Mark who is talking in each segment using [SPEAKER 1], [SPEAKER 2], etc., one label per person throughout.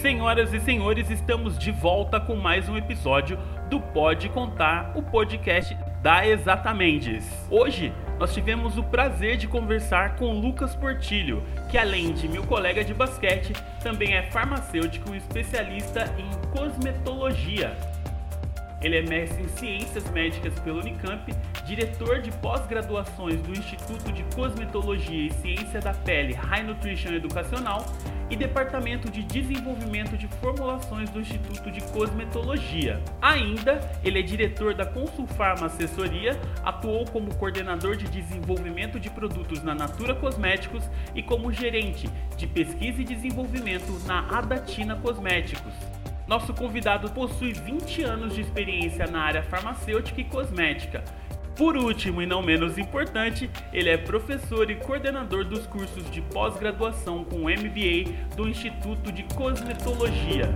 [SPEAKER 1] Senhoras e senhores, estamos de volta com mais um episódio do Pode Contar, o podcast da Exatamente. Hoje nós tivemos o prazer de conversar com Lucas Portilho, que além de meu colega de basquete, também é farmacêutico especialista em cosmetologia. Ele é mestre em Ciências Médicas pela Unicamp, diretor de pós-graduações do Instituto de Cosmetologia e Ciência da Pele High Nutrition Educacional e Departamento de Desenvolvimento de Formulações do Instituto de Cosmetologia. Ainda, ele é diretor da Consulfarma Assessoria, atuou como coordenador de desenvolvimento de produtos na Natura Cosméticos e como gerente de pesquisa e desenvolvimento na Adatina Cosméticos. Nosso convidado possui 20 anos de experiência na área farmacêutica e cosmética. Por último e não menos importante, ele é professor e coordenador dos cursos de pós-graduação com MBA do Instituto de Cosmetologia.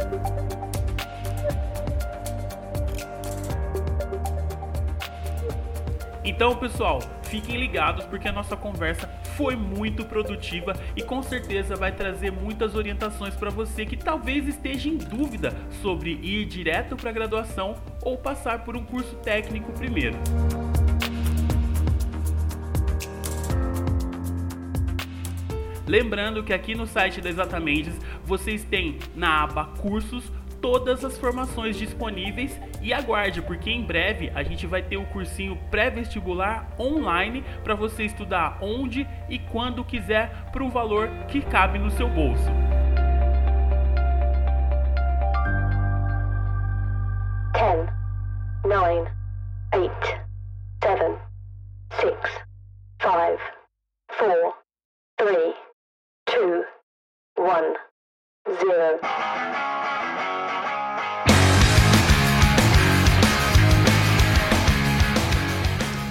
[SPEAKER 1] Então, pessoal, fiquem ligados porque a nossa conversa foi muito produtiva e com certeza vai trazer muitas orientações para você que talvez esteja em dúvida sobre ir direto para a graduação ou passar por um curso técnico primeiro. Lembrando que aqui no site da Exatamente vocês têm na aba Cursos todas as formações disponíveis e aguarde, porque em breve a gente vai ter o cursinho pré-vestibular online para você estudar onde e quando quiser para um valor que cabe no seu bolso.
[SPEAKER 2] Ten, nine, eight,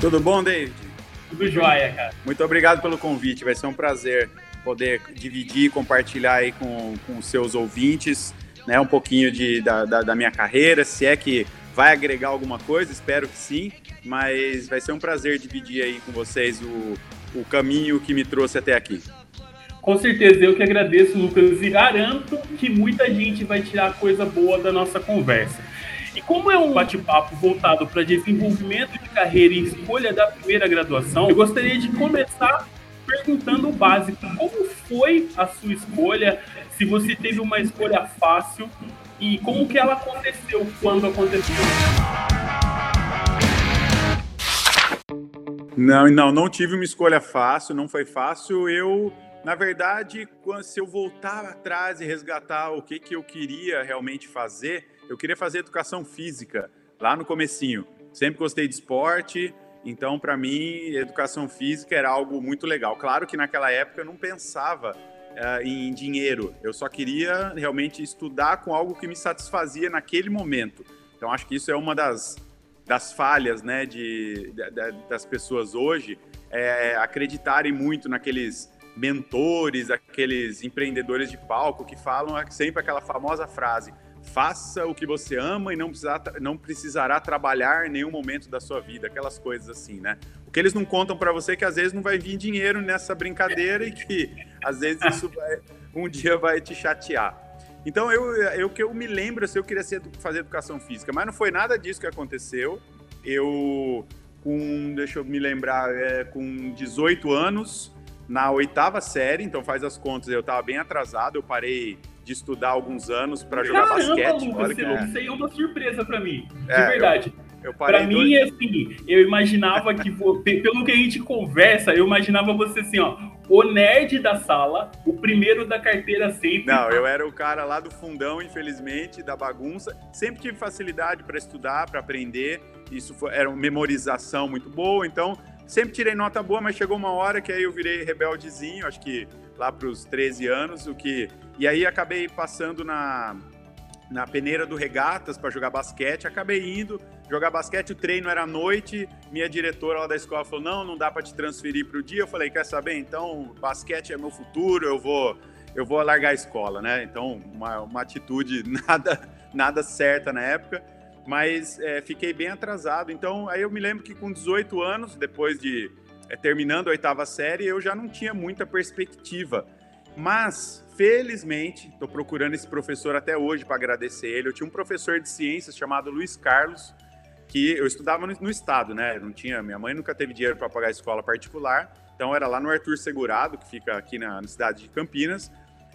[SPEAKER 3] Tudo bom, David?
[SPEAKER 1] Tudo jóia, cara.
[SPEAKER 3] Muito obrigado pelo convite. Vai ser um prazer poder dividir, compartilhar aí com, com seus ouvintes, né, um pouquinho de, da, da, da minha carreira, se é que vai agregar alguma coisa, espero que sim, mas vai ser um prazer dividir aí com vocês o, o caminho que me trouxe até aqui.
[SPEAKER 1] Com certeza, eu que agradeço, Lucas, e garanto que muita gente vai tirar coisa boa da nossa conversa. E como é um bate-papo voltado para desenvolvimento de carreira e escolha da primeira graduação, eu gostaria de começar perguntando o básico: como foi a sua escolha? Se você teve uma escolha fácil e como que ela aconteceu quando aconteceu?
[SPEAKER 3] Não, não, não tive uma escolha fácil, não foi fácil. Eu, na verdade, quando, se eu voltar atrás e resgatar o que, que eu queria realmente fazer, eu queria fazer educação física lá no comecinho. Sempre gostei de esporte, então para mim educação física era algo muito legal. Claro que naquela época eu não pensava uh, em dinheiro, eu só queria realmente estudar com algo que me satisfazia naquele momento. Então acho que isso é uma das, das falhas né, de, de, das pessoas hoje, é acreditarem muito naqueles mentores, aqueles empreendedores de palco que falam sempre aquela famosa frase: faça o que você ama e não, precisar, não precisará trabalhar em nenhum momento da sua vida, aquelas coisas assim, né? O que eles não contam para você é que às vezes não vai vir dinheiro nessa brincadeira e que às vezes isso vai, um dia vai te chatear. Então, eu, eu que eu me lembro, assim, eu queria ser, fazer educação física, mas não foi nada disso que aconteceu. Eu, com, deixa eu me lembrar, é, com 18 anos, na oitava série, então faz as contas, eu estava bem atrasado, eu parei de estudar alguns anos para jogar
[SPEAKER 1] Caramba,
[SPEAKER 3] basquete.
[SPEAKER 1] Lucas, Olha que. Isso aí é uma surpresa para mim, de
[SPEAKER 3] É,
[SPEAKER 1] verdade.
[SPEAKER 3] Eu parei
[SPEAKER 1] Pra mim,
[SPEAKER 3] dois-
[SPEAKER 1] assim, eu imaginava que, pelo que a gente conversa, eu imaginava você assim, ó, o nerd da sala, o primeiro da carteira sempre.
[SPEAKER 3] Não, eu era o cara lá do fundão, infelizmente, da bagunça. Sempre tive facilidade para estudar, para aprender. Isso foi- era uma memorização muito boa. Então, sempre tirei nota boa, mas chegou uma hora que aí eu virei rebeldezinho, acho que lá para os 13 anos, o que e aí acabei passando na na peneira do Regatas para jogar basquete, acabei indo jogar basquete, o treino era à noite, minha diretora lá da escola falou, não, não dá para te transferir para o dia, eu falei, quer saber, então basquete é meu futuro, eu vou eu vou largar a escola, né, então uma, uma atitude nada, nada certa na época, mas é, fiquei bem atrasado. Então, aí eu me lembro que com 18 anos, depois de é, terminando a oitava série, eu já não tinha muita perspectiva. Mas, felizmente, estou procurando esse professor até hoje para agradecer ele. Eu tinha um professor de ciências chamado Luiz Carlos, que eu estudava no, no estado, né? não tinha, minha mãe nunca teve dinheiro para pagar escola particular, então era lá no Arthur Segurado, que fica aqui na, na cidade de Campinas.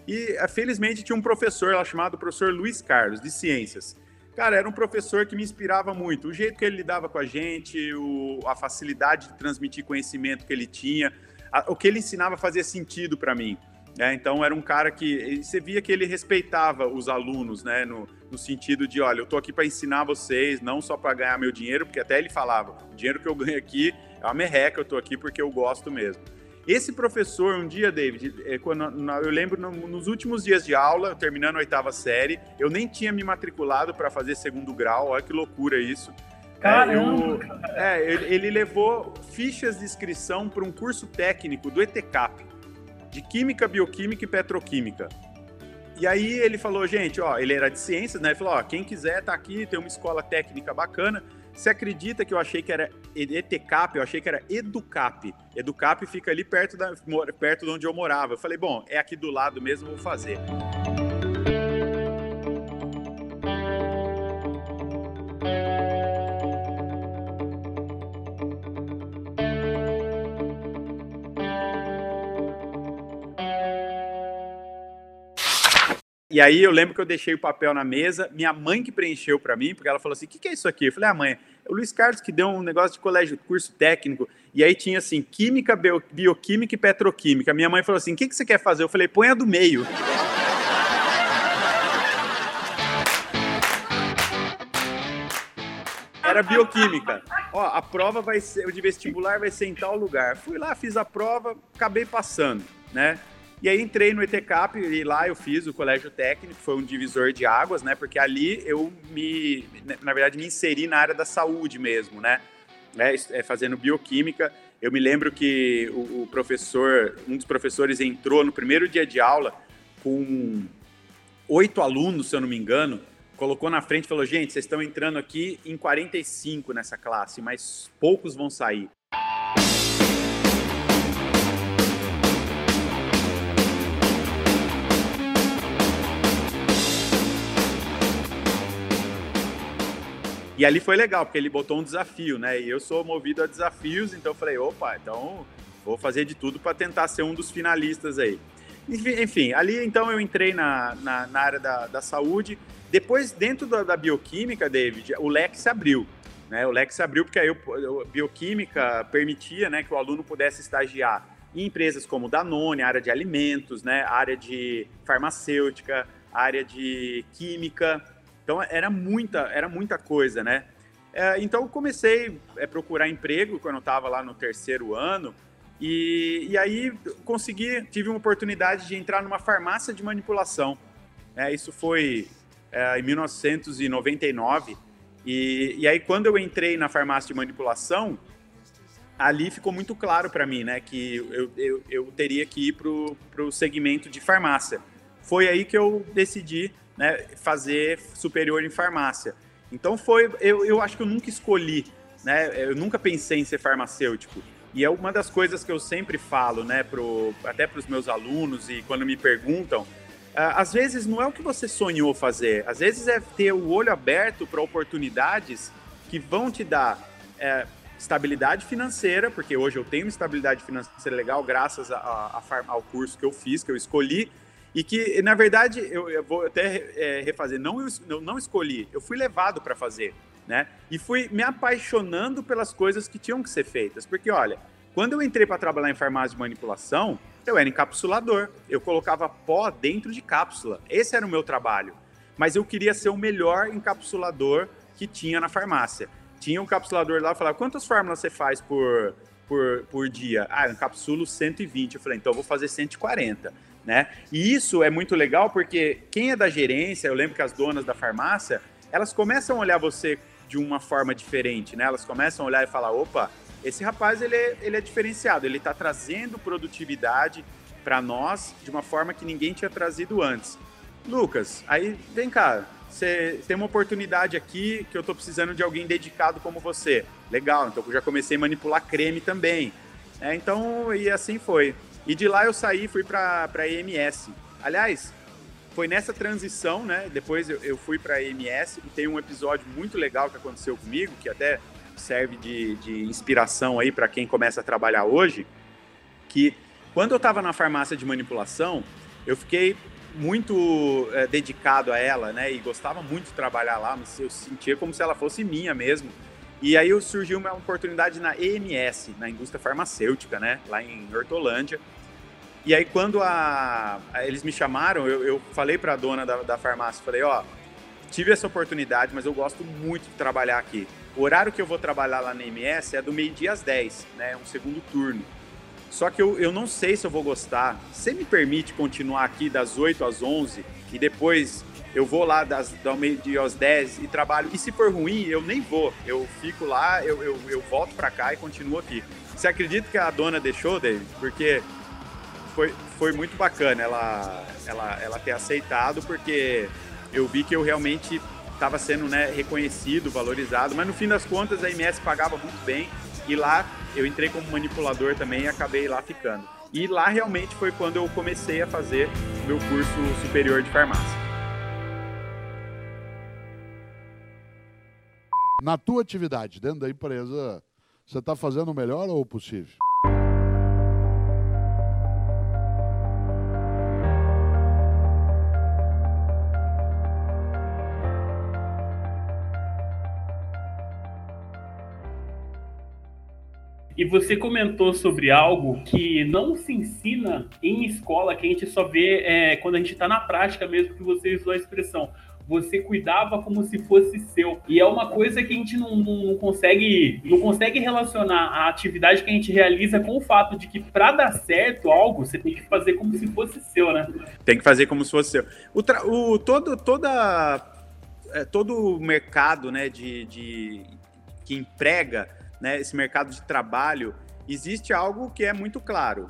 [SPEAKER 3] E eh, felizmente tinha um professor lá chamado professor Luiz Carlos, de ciências. Cara, era um professor que me inspirava muito. O jeito que ele lidava com a gente, o, a facilidade de transmitir conhecimento que ele tinha, a, o que ele ensinava fazia sentido para mim. Né? Então era um cara que você via que ele respeitava os alunos, né? No, no sentido de, olha, eu tô aqui para ensinar vocês, não só para ganhar meu dinheiro, porque até ele falava, o dinheiro que eu ganho aqui é uma merreca, eu tô aqui porque eu gosto mesmo. Esse professor, um dia, David, é, quando, eu lembro nos últimos dias de aula, terminando a oitava série, eu nem tinha me matriculado para fazer segundo grau, olha que loucura isso.
[SPEAKER 4] Caramba!
[SPEAKER 3] É, eu, é, ele, ele levou fichas de inscrição para um curso técnico do ETCAP de Química, Bioquímica e Petroquímica. E aí ele falou, gente, ó, ele era de ciências, né? Ele falou, ó, quem quiser tá aqui, tem uma escola técnica bacana. Você acredita que eu achei que era ETCAP, eu achei que era Educap. Educap fica ali perto, da, perto de onde eu morava. Eu falei, bom, é aqui do lado mesmo, vou fazer. E aí eu lembro que eu deixei o papel na mesa, minha mãe que preencheu para mim, porque ela falou assim: o que, que, é isso aqui? Eu falei: ah, mãe, é o Luiz Carlos que deu um negócio de colégio, curso técnico, e aí tinha assim: Química, bio, Bioquímica e Petroquímica. Minha mãe falou assim: o que, que você quer fazer? Eu falei: põe a do meio. Era bioquímica. Ó, a prova vai ser, o de vestibular vai ser em tal lugar. Fui lá, fiz a prova, acabei passando, né? E aí entrei no ETCAP e lá eu fiz o colégio técnico, foi um divisor de águas, né? Porque ali eu me, na verdade, me inseri na área da saúde mesmo, né? É, é, fazendo bioquímica. Eu me lembro que o, o, professor, um dos professores entrou no primeiro dia de aula com oito alunos, se eu não me engano, colocou na frente e falou: gente, vocês estão entrando aqui em 45 nessa classe, mas poucos vão sair. E ali foi legal, porque ele botou um desafio, né? E eu sou movido a desafios, então eu falei, opa, então vou fazer de tudo para tentar ser um dos finalistas aí. Enfim, ali então eu entrei na, na, na área da, da saúde. Depois, dentro da, da, bioquímica, David, o leque se abriu. Né? O leque se abriu porque aí a bioquímica permitia né, que o aluno pudesse estagiar em empresas como Danone, área de alimentos, né, área de farmacêutica, área de química. Então era muita, era muita coisa, né? É, então eu comecei a procurar emprego quando eu estava lá no terceiro ano e, e aí consegui, tive uma oportunidade de entrar numa farmácia de manipulação. É, isso foi é, em 1999 e, e aí quando eu entrei na farmácia de manipulação, ali ficou muito claro para mim, né, que eu, eu, eu teria que ir para o segmento de farmácia. Foi aí que eu decidi né, fazer superior em farmácia. Então foi, eu, eu acho que eu nunca escolhi, né, eu nunca pensei em ser farmacêutico. E é uma das coisas que eu sempre falo, né, pro, até para os meus alunos e quando me perguntam, às vezes não é o que você sonhou fazer, às vezes é ter o olho aberto para oportunidades que vão te dar é, estabilidade financeira, porque hoje eu tenho estabilidade financeira legal graças a, a, a, ao curso que eu fiz, que eu escolhi, e que, na verdade, eu, eu vou até é, refazer, não, eu não escolhi, eu fui levado para fazer, né? E fui me apaixonando pelas coisas que tinham que ser feitas. Porque, olha, quando eu entrei para trabalhar em farmácia de manipulação, eu era encapsulador, eu colocava pó dentro de cápsula, esse era o meu trabalho. Mas eu queria ser o melhor encapsulador que tinha na farmácia. Tinha um encapsulador lá, falava, quantas fórmulas você faz por, por, por dia? Ah, eu encapsulo 120. Eu falei, então eu vou fazer 140 né? E isso é muito legal porque quem é da gerência, eu lembro que as donas da farmácia, elas começam a olhar você de uma forma diferente, né? Elas começam a olhar e falar, opa, esse rapaz ele é, ele é diferenciado, ele está trazendo produtividade para nós de uma forma que ninguém tinha trazido antes. Lucas, aí vem cá, você tem uma oportunidade aqui que eu estou precisando de alguém dedicado como você. Legal, então eu já comecei a manipular creme também. É, então, e assim foi. E de lá eu saí fui para a EMS. Aliás, foi nessa transição, né? Depois eu, eu fui para a EMS e tem um episódio muito legal que aconteceu comigo, que até serve de, de inspiração aí para quem começa a trabalhar hoje, que quando eu estava na farmácia de manipulação, eu fiquei muito é, dedicado a ela, né? E gostava muito de trabalhar lá, mas eu sentia como se ela fosse minha mesmo. E aí surgiu uma oportunidade na EMS, na indústria farmacêutica, né? Lá em Hortolândia. E aí quando a, a eles me chamaram, eu, eu falei para a dona da, da farmácia, falei, ó, tive essa oportunidade, mas eu gosto muito de trabalhar aqui. O horário que eu vou trabalhar lá na EMS é do meio-dia às 10, né? Um segundo turno. Só que eu, eu não sei se eu vou gostar. Você me permite continuar aqui das 8 às 11 e depois eu vou lá das, do meio-dia às 10 e trabalho. E se for ruim, eu nem vou. Eu fico lá, eu, eu, eu volto para cá e continuo aqui. Você acredita que a dona deixou, David? Porque foi, foi muito bacana ela, ela, ela ter aceitado, porque eu vi que eu realmente estava sendo né, reconhecido, valorizado. Mas no fim das contas, a MS pagava muito bem. E lá eu entrei como manipulador também e acabei lá ficando. E lá realmente foi quando eu comecei a fazer meu curso superior de farmácia.
[SPEAKER 4] Na tua atividade, dentro da empresa, você está fazendo o melhor ou o possível?
[SPEAKER 1] E você comentou sobre algo que não se ensina em escola, que a gente só vê é, quando a gente está na prática mesmo, que você usou a expressão. Você cuidava como se fosse seu. E é uma coisa que a gente não, não consegue não consegue relacionar a atividade que a gente realiza com o fato de que para dar certo algo, você tem que fazer como se fosse seu, né?
[SPEAKER 3] Tem que fazer como se fosse seu. O, o todo, toda, é, todo o mercado né, de, de que emprega né, esse mercado de trabalho, existe algo que é muito claro.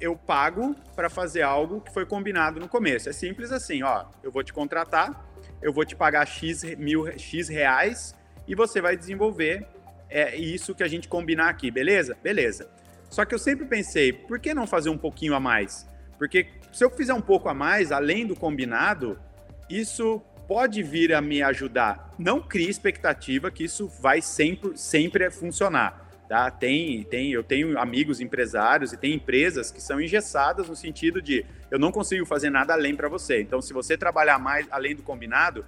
[SPEAKER 3] Eu pago para fazer algo que foi combinado no começo. É simples assim, ó. Eu vou te contratar, eu vou te pagar x mil x reais e você vai desenvolver é isso que a gente combinar aqui, beleza? Beleza. Só que eu sempre pensei, por que não fazer um pouquinho a mais? Porque se eu fizer um pouco a mais, além do combinado, isso pode vir a me ajudar. Não crie expectativa que isso vai sempre, sempre funcionar. Tá? Tem, tem, eu tenho amigos empresários e tem empresas que são engessadas no sentido de eu não consigo fazer nada além para você. Então, se você trabalhar mais além do combinado,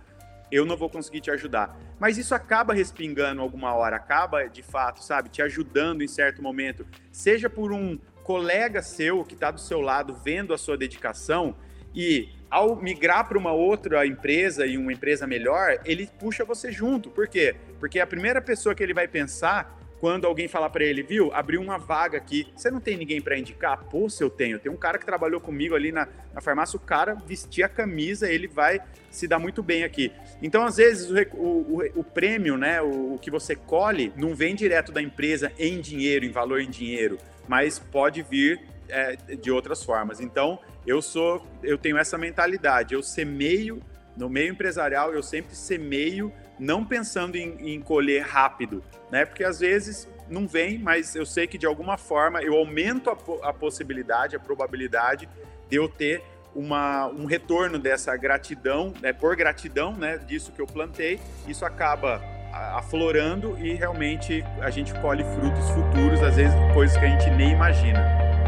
[SPEAKER 3] eu não vou conseguir te ajudar. Mas isso acaba respingando alguma hora, acaba de fato, sabe, te ajudando em certo momento, seja por um colega seu que está do seu lado vendo a sua dedicação e ao migrar para uma outra empresa e uma empresa melhor, ele puxa você junto. Por quê? Porque a primeira pessoa que ele vai pensar quando alguém falar para ele, viu, abriu uma vaga aqui, você não tem ninguém para indicar? Pô, se eu tenho. Tem um cara que trabalhou comigo ali na, na farmácia, o cara vestia a camisa, ele vai se dar muito bem aqui. Então, às vezes, o, o, o, prêmio, né, o, o que você colhe, não vem direto da empresa em dinheiro, em valor em dinheiro, mas pode vir é, de outras formas. Então, eu sou, eu tenho essa mentalidade. Eu semeio no meio empresarial, eu sempre semeio, não pensando em, em colher rápido, né? Porque às vezes não vem, mas eu sei que de alguma forma eu aumento a, a possibilidade, a probabilidade de eu ter uma, um retorno dessa gratidão, né, por gratidão, né, disso que eu plantei, isso acaba aflorando e realmente a gente colhe frutos futuros, às vezes coisas que a gente nem imagina.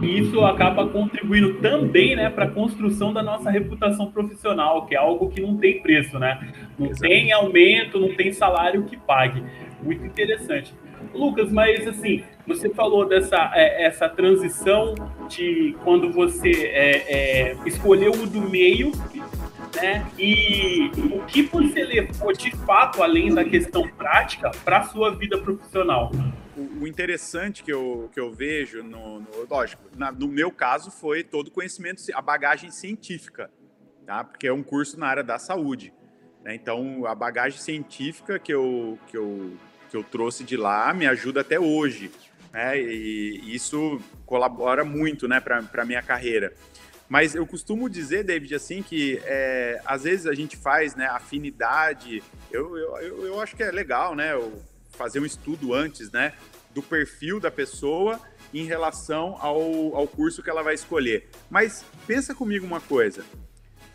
[SPEAKER 1] E isso acaba contribuindo também, né, para a construção da nossa reputação profissional, que é algo que não tem preço, né? Não Exato. tem aumento, não tem salário que pague. Muito interessante. Lucas, mas assim, você falou dessa é, essa transição de quando você é, é, escolheu o do meio né? E o que você levou de fato, além da questão prática, para a sua vida profissional?
[SPEAKER 3] O, interessante que eu, que eu vejo, no, no lógico, na, no meu caso, foi todo o conhecimento, a bagagem científica, tá? porque é um curso na área da saúde. Né? Então, a bagagem científica que eu, que, eu, que eu trouxe de lá me ajuda até hoje. Né? E isso colabora muito né, para a minha carreira. Mas eu costumo dizer, David, assim, que é, às vezes a gente faz né, afinidade. Eu, eu, eu acho que é legal, né? Fazer um estudo antes, né? Do perfil da pessoa em relação ao, ao curso que ela vai escolher. Mas pensa comigo uma coisa.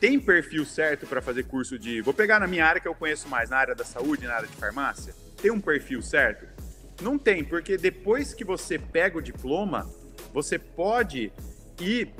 [SPEAKER 3] Tem perfil certo para fazer curso de. Vou pegar na minha área que eu conheço mais, na área da saúde, na área de farmácia. Tem um perfil certo? Não tem, porque depois que você pega o diploma, você pode ir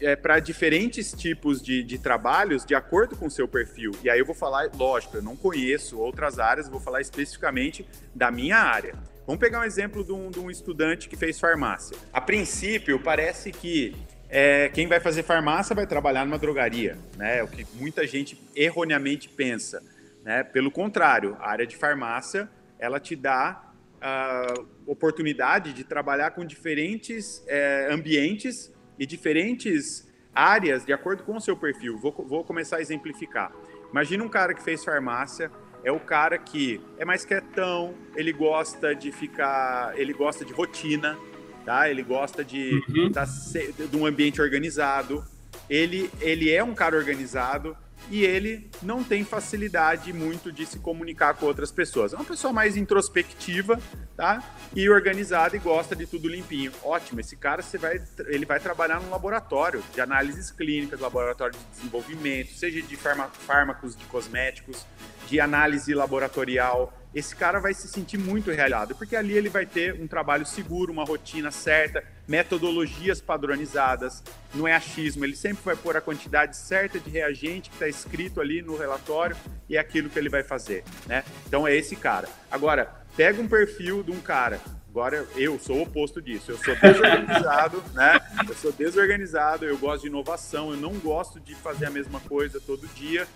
[SPEAKER 3] é, para diferentes tipos de, de trabalhos de acordo com o seu perfil. E aí eu vou falar, lógico, eu não conheço outras áreas, vou falar especificamente da minha área. Vamos pegar um exemplo de um, de um estudante que fez farmácia. A princípio, parece que é, quem vai fazer farmácia vai trabalhar numa drogaria, né? É o que muita gente erroneamente pensa. Né? Pelo contrário, a área de farmácia ela te dá a oportunidade de trabalhar com diferentes é, ambientes e diferentes áreas de acordo com o seu perfil. Vou, vou começar a exemplificar. Imagina um cara que fez farmácia, é o cara que é mais quietão, ele gosta de ficar, ele gosta de rotina, tá? Ele gosta de, uhum. tá, de um ambiente organizado. Ele, ele é um cara organizado, e ele não tem facilidade muito de se comunicar com outras pessoas. É uma pessoa mais introspectiva, tá? E organizada e gosta de tudo limpinho. Ótimo, esse cara você vai, ele vai trabalhar num laboratório de análises clínicas, laboratório de desenvolvimento, seja de fármacos, de cosméticos, de análise laboratorial, esse cara vai se sentir muito realizado, porque ali ele vai ter um trabalho seguro, uma rotina certa, metodologias padronizadas, não é achismo, ele sempre vai pôr a quantidade certa de reagente que está escrito ali no relatório e é aquilo que ele vai fazer, né? Então é esse cara. Agora, pega um perfil de um cara Agora eu sou o oposto disso. Eu sou desorganizado, né? Eu sou desorganizado, eu gosto de inovação, eu não gosto de fazer a mesma coisa todo dia.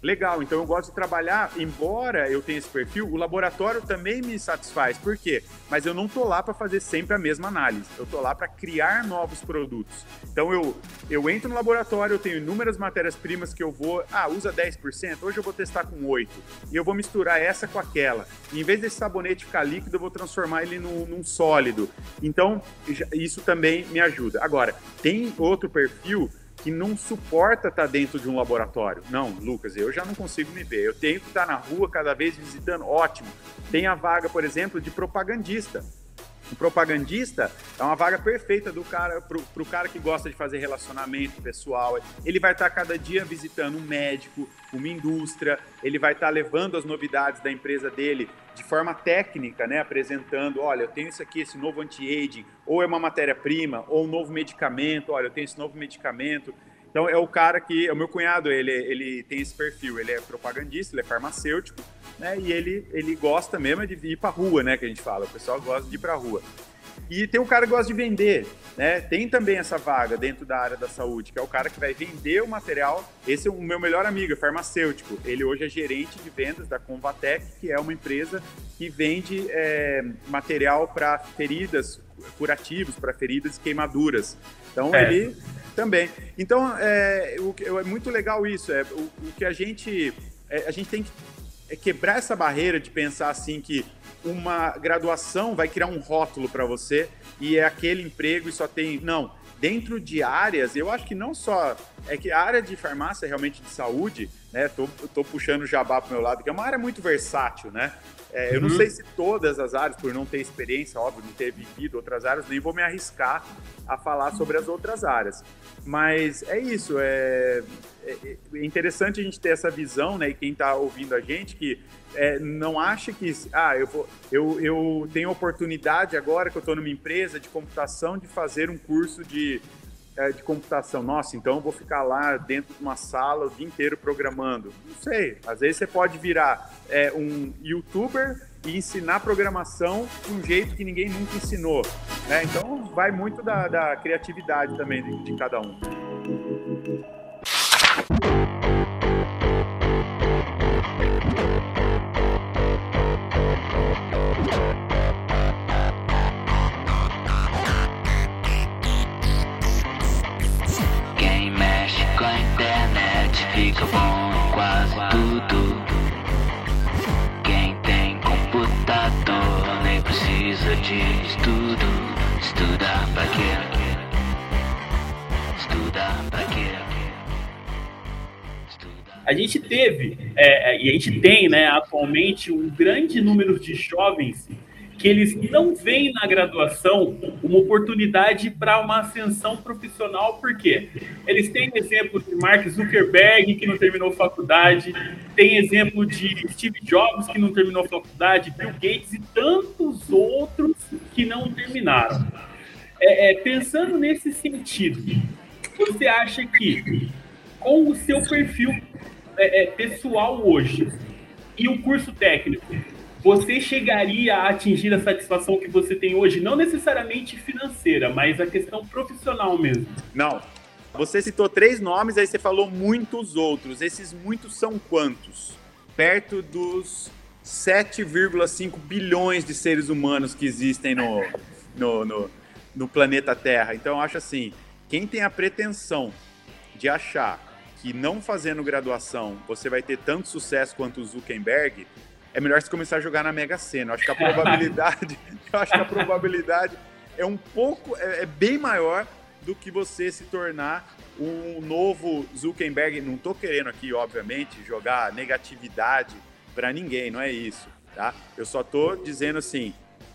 [SPEAKER 3] Legal, então eu gosto de trabalhar, embora eu tenha esse perfil, o laboratório também me satisfaz. Por quê? Mas eu não tô lá para fazer sempre a mesma análise. Eu tô lá para criar novos produtos. Então eu eu entro no laboratório, eu tenho inúmeras matérias-primas que eu vou, ah, usa 10%, hoje eu vou testar com 8. E eu vou misturar essa com aquela. E em vez desse sabonete ficar líquido, eu vou transformar ele no num sólido. Então, isso também me ajuda. Agora, tem outro perfil que não suporta estar dentro de um laboratório. Não, Lucas, eu já não consigo me ver. Eu tenho que estar na rua cada vez visitando. Ótimo. Tem a vaga, por exemplo, de propagandista. O propagandista é uma vaga perfeita do cara para o cara que gosta de fazer relacionamento pessoal. Ele vai estar cada dia visitando um médico, uma indústria, ele vai estar levando as novidades da empresa dele de forma técnica, né, apresentando, olha, eu tenho isso aqui, esse novo anti-aging, ou é uma matéria-prima, ou um novo medicamento, olha, eu tenho esse novo medicamento. Então é o cara que, é o meu cunhado, ele, ele tem esse perfil, ele é propagandista, ele é farmacêutico, né? E ele, ele gosta mesmo de ir para rua, né? Que a gente fala, o pessoal gosta de ir para rua. E tem o cara que gosta de vender, né? Tem também essa vaga dentro da área da saúde, que é o cara que vai vender o material. Esse é o meu melhor amigo, é farmacêutico. Ele hoje é gerente de vendas da Convatec, que é uma empresa que vende é, material para feridas curativos, para feridas e queimaduras. Então é. ele também. Então é, o, é muito legal isso. É o, o que a gente é, a gente tem que é quebrar essa barreira de pensar assim que uma graduação vai criar um rótulo para você e é aquele emprego e só tem. Não, dentro de áreas, eu acho que não só. É que a área de farmácia, realmente de saúde, né? Tô, tô puxando o jabá pro meu lado, que é uma área muito versátil, né? É, eu não uhum. sei se todas as áreas, por não ter experiência, óbvio, não ter vivido outras áreas, nem vou me arriscar a falar sobre as outras áreas. Mas é isso, é, é, é interessante a gente ter essa visão, né? E quem está ouvindo a gente, que é, não acha que, ah, eu, vou, eu, eu tenho oportunidade agora que eu estou numa empresa de computação de fazer um curso de é, de computação. Nossa, então eu vou ficar lá dentro de uma sala o dia inteiro programando. Não sei, às vezes você pode virar é, um youtuber e ensinar programação de um jeito que ninguém nunca ensinou. Né? Então vai muito da, da criatividade também de, de cada um.
[SPEAKER 1] A gente teve, é, é, e a gente tem, né, atualmente, um grande número de jovens que eles não veem na graduação uma oportunidade para uma ascensão profissional, por quê? Eles têm exemplo de Mark Zuckerberg, que não terminou faculdade, tem exemplo de Steve Jobs, que não terminou faculdade, Bill Gates e tantos outros que não terminaram. É, é, pensando nesse sentido, você acha que com o seu perfil é, é, pessoal hoje e o curso técnico, você chegaria a atingir a satisfação que você tem hoje, não necessariamente financeira, mas a questão profissional mesmo?
[SPEAKER 3] Não. Você citou três nomes, aí você falou muitos outros. Esses muitos são quantos? Perto dos 7,5 bilhões de seres humanos que existem no, no, no, no planeta Terra. Então, eu acho assim: quem tem a pretensão de achar que não fazendo graduação você vai ter tanto sucesso quanto o Zuckerberg, é melhor você começar a jogar na Mega Sena. Eu acho que a probabilidade, eu acho que a probabilidade é um pouco, é, é bem maior do que você se tornar um novo Zuckerberg. Não estou querendo aqui, obviamente, jogar negatividade para ninguém, não é isso, tá? Eu só estou dizendo assim,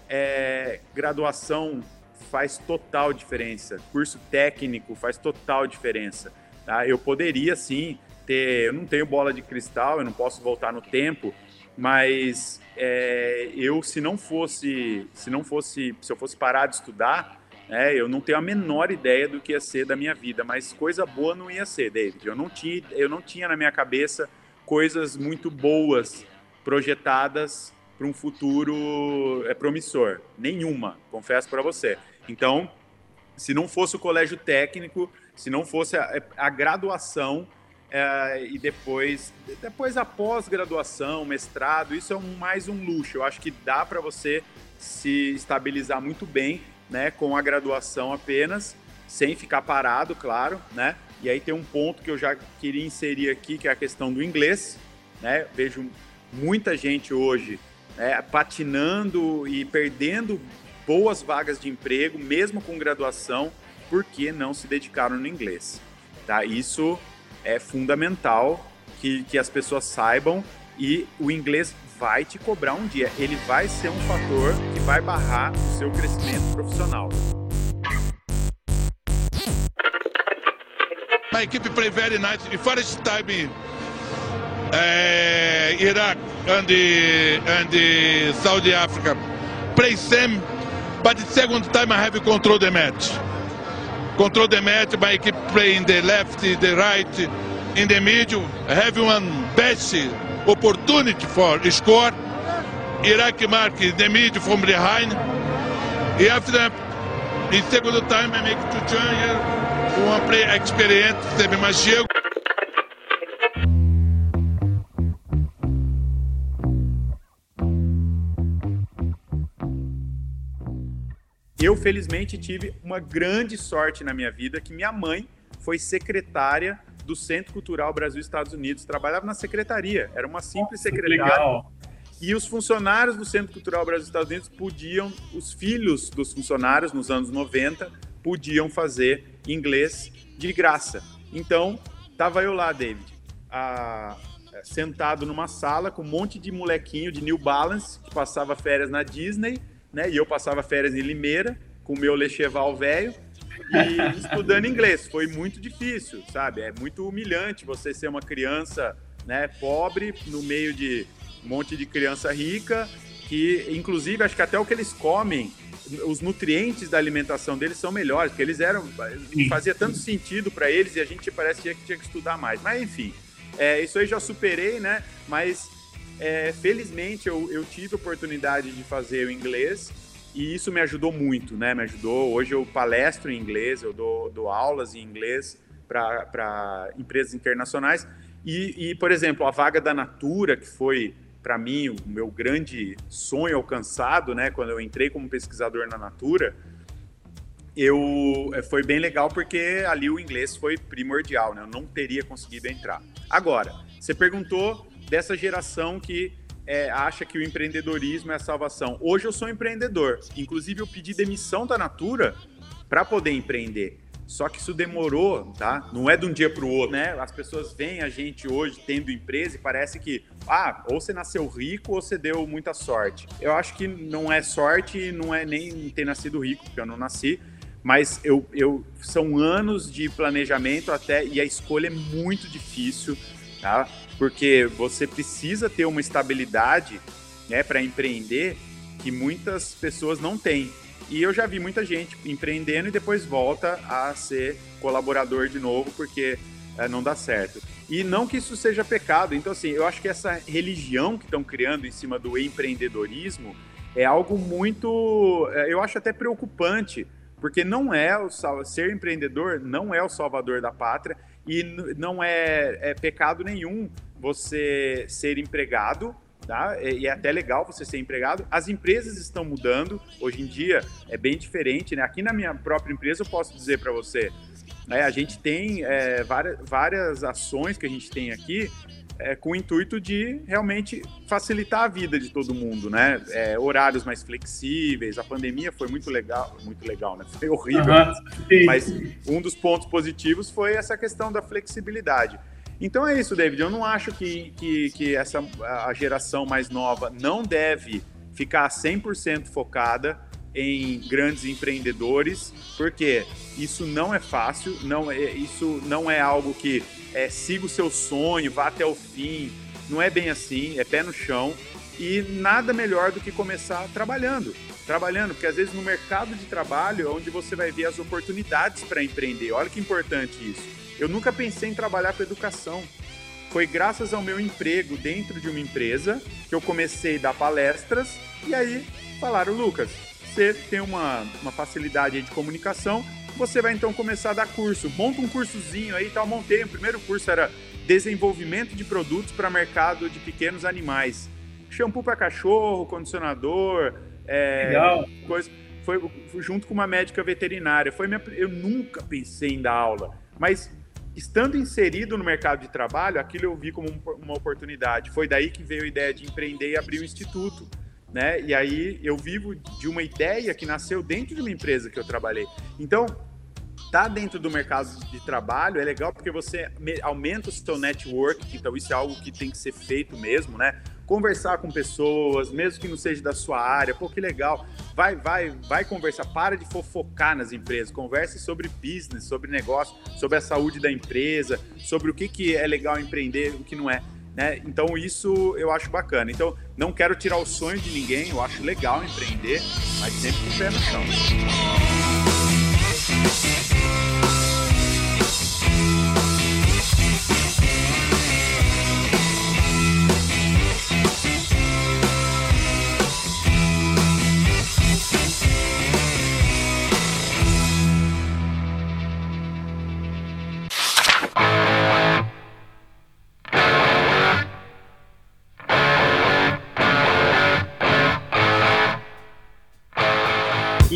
[SPEAKER 3] é, graduação faz total diferença, curso técnico faz total diferença, tá? Eu poderia sim ter, eu não tenho bola de cristal, eu não posso voltar no tempo, mas é, eu se não fosse, se não fosse, se eu fosse parar de estudar, né, eu não tenho a menor ideia do que ia ser da minha vida, mas coisa boa não ia ser, David. Eu não tinha, eu não tinha na minha cabeça coisas muito boas projetadas para um futuro é, promissor. Nenhuma, confesso para você. Então, se não fosse o colégio técnico, se não fosse a, a graduação é, e depois, depois a pós-graduação, mestrado, isso é um, mais um luxo. Eu acho que dá para você se estabilizar muito bem, né, com a graduação apenas, sem ficar parado, claro, né? E aí tem um ponto que eu já queria inserir aqui, que é a questão do inglês, né? Vejo muita gente hoje né, patinando e perdendo boas vagas de emprego, mesmo com graduação, porque não se dedicaram no inglês. Tá? Isso é fundamental que, que as pessoas saibam e o inglês vai te cobrar um dia. Ele vai ser um fator que vai barrar o seu crescimento profissional.
[SPEAKER 5] My equipe play very nice. The first time uh, Iraq and the, and the Saudi Africa play same, but the second time I have control the match. Control the match, my equipe play in the left, the right, in the middle, have one best opportunity for score. Iraq mark the middle from behind. E after in second time I make two changes, one play experience, teve mais chego.
[SPEAKER 3] Eu, felizmente, tive uma grande sorte na minha vida que minha mãe foi secretária do Centro Cultural Brasil-Estados Unidos. Trabalhava na secretaria, era uma simples secretária.
[SPEAKER 1] Legal.
[SPEAKER 3] E os funcionários do Centro Cultural Brasil-Estados Unidos podiam, os filhos dos funcionários nos anos 90, podiam fazer inglês de graça. Então, tava eu lá, David, a- sentado numa sala com um monte de molequinho de New Balance que passava férias na Disney, né? E eu passava férias em Limeira com o meu Lecheval velho e estudando inglês. Foi muito difícil, sabe? É muito humilhante você ser uma criança, né, pobre no meio de um monte de criança rica que, inclusive, acho que até o que eles comem, os nutrientes da alimentação deles são melhores, porque eles eram fazia tanto sentido para eles e a gente parecia que tinha que estudar mais. Mas enfim, é, isso aí já superei, né? Mas é, felizmente eu, eu tive a oportunidade de fazer o inglês e isso me ajudou muito, né? Me ajudou. Hoje eu palestro em inglês, eu dou, dou aulas em inglês para empresas internacionais. E, e, por exemplo, a vaga da Natura, que foi para mim o meu grande sonho alcançado, né? Quando eu entrei como pesquisador na Natura, eu é, foi bem legal porque ali o inglês foi primordial, né? Eu não teria conseguido entrar. Agora, você perguntou dessa geração que é, acha que o empreendedorismo é a salvação. Hoje eu sou empreendedor. Inclusive, eu pedi demissão da Natura para poder empreender. Só que isso demorou, tá? Não é de um dia para o outro, né? As pessoas veem a gente hoje tendo empresa e parece que, ah, ou você nasceu rico ou você deu muita sorte. Eu acho que não é sorte, não é nem ter nascido rico, porque eu não nasci, mas eu, eu são anos de planejamento até e a escolha é muito difícil, tá? Porque você precisa ter uma estabilidade, né, para empreender que muitas pessoas não têm. E eu já vi muita gente empreendendo e depois volta a ser colaborador de novo porque é, não dá certo. E não que isso seja pecado. Então, assim, eu acho que essa religião que estão criando em cima do empreendedorismo é algo muito, é, eu acho até preocupante, porque não é o ser empreendedor não é o salvador da pátria e não é, é pecado nenhum você ser empregado tá? E é até legal você ser empregado. As empresas estão mudando. Hoje em dia é bem diferente, né? Aqui na minha própria empresa eu posso dizer para você, né? A gente tem é, várias, várias ações que a gente tem aqui é, com o intuito de realmente facilitar a vida de todo mundo, né? É, horários mais flexíveis. A pandemia foi muito legal, muito legal, né? Foi horrível, uhum, mas um dos pontos positivos foi essa questão da flexibilidade. Então é isso, David. Eu não acho que, que, que essa a geração mais nova não deve ficar 100% focada em grandes empreendedores, porque isso não é fácil, não é, isso não é algo que é, siga o seu sonho, vá até o fim. Não é bem assim, é pé no chão. E nada melhor do que começar trabalhando. Trabalhando, porque às vezes no mercado de trabalho é onde você vai ver as oportunidades para empreender. Olha que importante isso. Eu nunca pensei em trabalhar com educação. Foi graças ao meu emprego dentro de uma empresa que eu comecei a dar palestras e aí falaram, Lucas, você tem uma, uma facilidade de comunicação, você vai então começar a dar curso. Monta um cursozinho aí, tal. Montei. O primeiro curso era desenvolvimento de produtos para mercado de pequenos animais. Shampoo para cachorro, condicionador, é, Legal. coisa. Foi, foi junto com uma médica veterinária. Foi minha, eu nunca pensei em dar aula, mas estando inserido no mercado de trabalho, aquilo eu vi como uma oportunidade. Foi daí que veio a ideia de empreender e abrir o um instituto. Né? E aí eu vivo de uma ideia que nasceu dentro de uma empresa que eu trabalhei. Então, tá dentro do mercado de trabalho é legal porque você aumenta o seu network, então isso é algo que tem que ser feito mesmo, né? conversar com pessoas, mesmo que não seja da sua área, pô, que legal. Vai, vai, vai conversar, para de fofocar nas empresas, converse sobre business, sobre negócio, sobre a saúde da empresa, sobre o que, que é legal empreender, o que não é. Né? Então isso eu acho bacana. Então não quero tirar o sonho de ninguém, eu acho legal empreender, mas sempre com o pé no chão.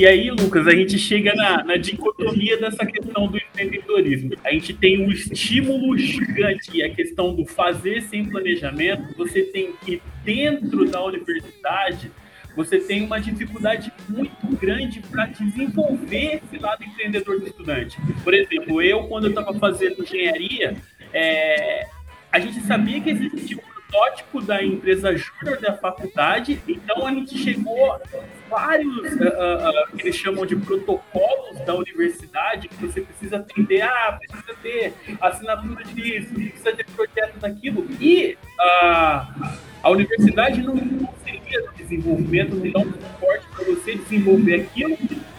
[SPEAKER 1] E aí, Lucas, a gente chega na, na dicotomia dessa questão do empreendedorismo. A gente tem um estímulo gigante, a questão do fazer sem planejamento. Você tem que, dentro da universidade, você tem uma dificuldade muito grande para desenvolver esse lado empreendedor do estudante. Por exemplo, eu, quando eu estava fazendo engenharia, é, a gente sabia que existia um protótipo da empresa júnior da faculdade, então a gente chegou a vários uh, uh, que eles chamam de protocolos da universidade que você precisa atender, ah, precisa ter assinatura disso, precisa ter projeto daquilo, e uh, a universidade não conseguia desenvolvimento, não dá suporte para você desenvolver aquilo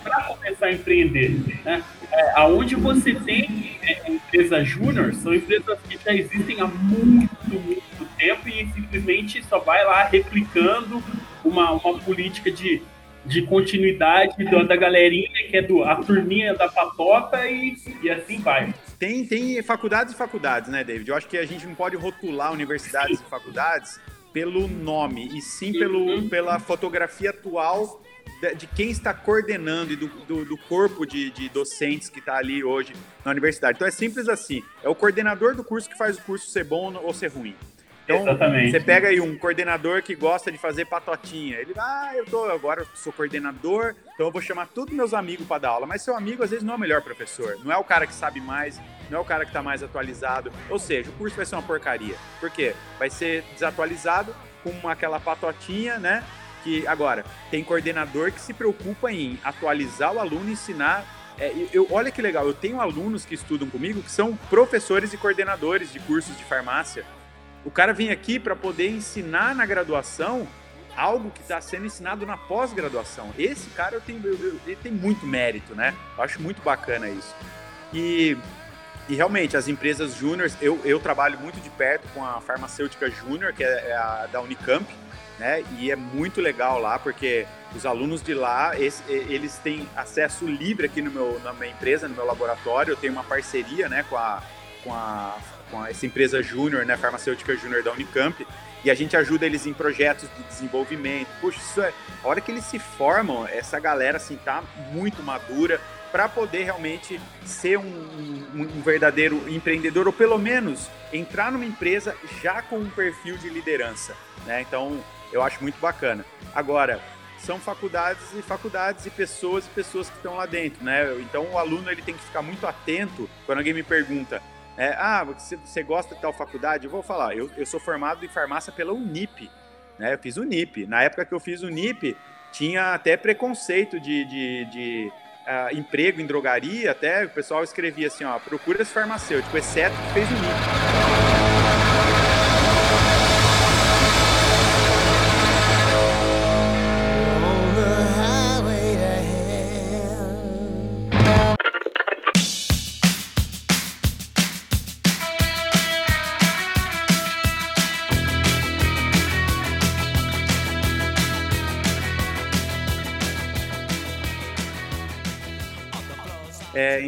[SPEAKER 1] para começar a empreender. Né? É, aonde você tem é, empresa júnior, são empresas que já existem há muito, muito tempo e simplesmente só vai lá replicando uma, uma política de, de continuidade da, da galerinha, que é do, a turminha da patota e, e assim vai.
[SPEAKER 3] Tem, tem faculdades e faculdades, né, David? Eu acho que a gente não pode rotular universidades sim. e faculdades pelo nome, e sim pelo, uhum. pela fotografia atual de quem está coordenando e do, do, do corpo de, de, docentes que está ali hoje na universidade. Então é simples assim: é o coordenador do curso que faz o curso ser bom ou ser ruim. Então,
[SPEAKER 1] Exatamente.
[SPEAKER 3] você pega aí um coordenador que gosta de fazer patotinha. Ele, ah, eu tô agora eu sou coordenador, então eu vou chamar todos meus amigos para dar aula. Mas seu amigo às vezes não é o melhor professor, não é o cara que sabe mais, não é o cara que tá mais atualizado. Ou seja, o curso vai ser uma porcaria. Por quê? Vai ser desatualizado com aquela patotinha, né? Que agora tem coordenador que se preocupa em atualizar o aluno, ensinar é, eu- olha que legal, eu tenho alunos que estudam comigo que são professores e coordenadores de cursos de farmácia. O cara vem aqui para poder ensinar na graduação algo que está sendo ensinado na pós-graduação. Esse cara eu tenho, eu- eu- ele tem muito mérito, né? Eu acho muito bacana isso. E, e realmente, as empresas júniores, eu, eu trabalho muito de perto com a farmacêutica júnior, que é, é a da Unicamp, né? E é muito legal lá, porque os alunos de lá, eles têm acesso livre aqui no meu, na minha empresa, no meu laboratório. Eu tenho uma parceria, né, com a, com a, com a- essa empresa júnior, né, farmacêutica júnior da Unicamp. E a gente ajuda eles em projetos de desenvolvimento. Puxa, isso é. A hora que eles se formam, essa galera assim tá muito madura para poder realmente ser um, um- um verdadeiro empreendedor ou pelo menos entrar numa empresa já com um perfil de liderança, né? Então eu acho muito bacana. Agora são faculdades e faculdades e pessoas e pessoas que estão lá dentro, né? Então o aluno ele tem que ficar muito atento quando alguém me pergunta é, ah, você, gosta de tal faculdade? Eu vou falar, eu, eu sou formado em farmácia pela Unip, né? Eu fiz Unip. Na época que eu fiz Unip, tinha até preconceito de, de, de, ah, emprego em drogaria, até o pessoal escrevia assim, ó, procura esse farmacêutico, exceto que fez Unip.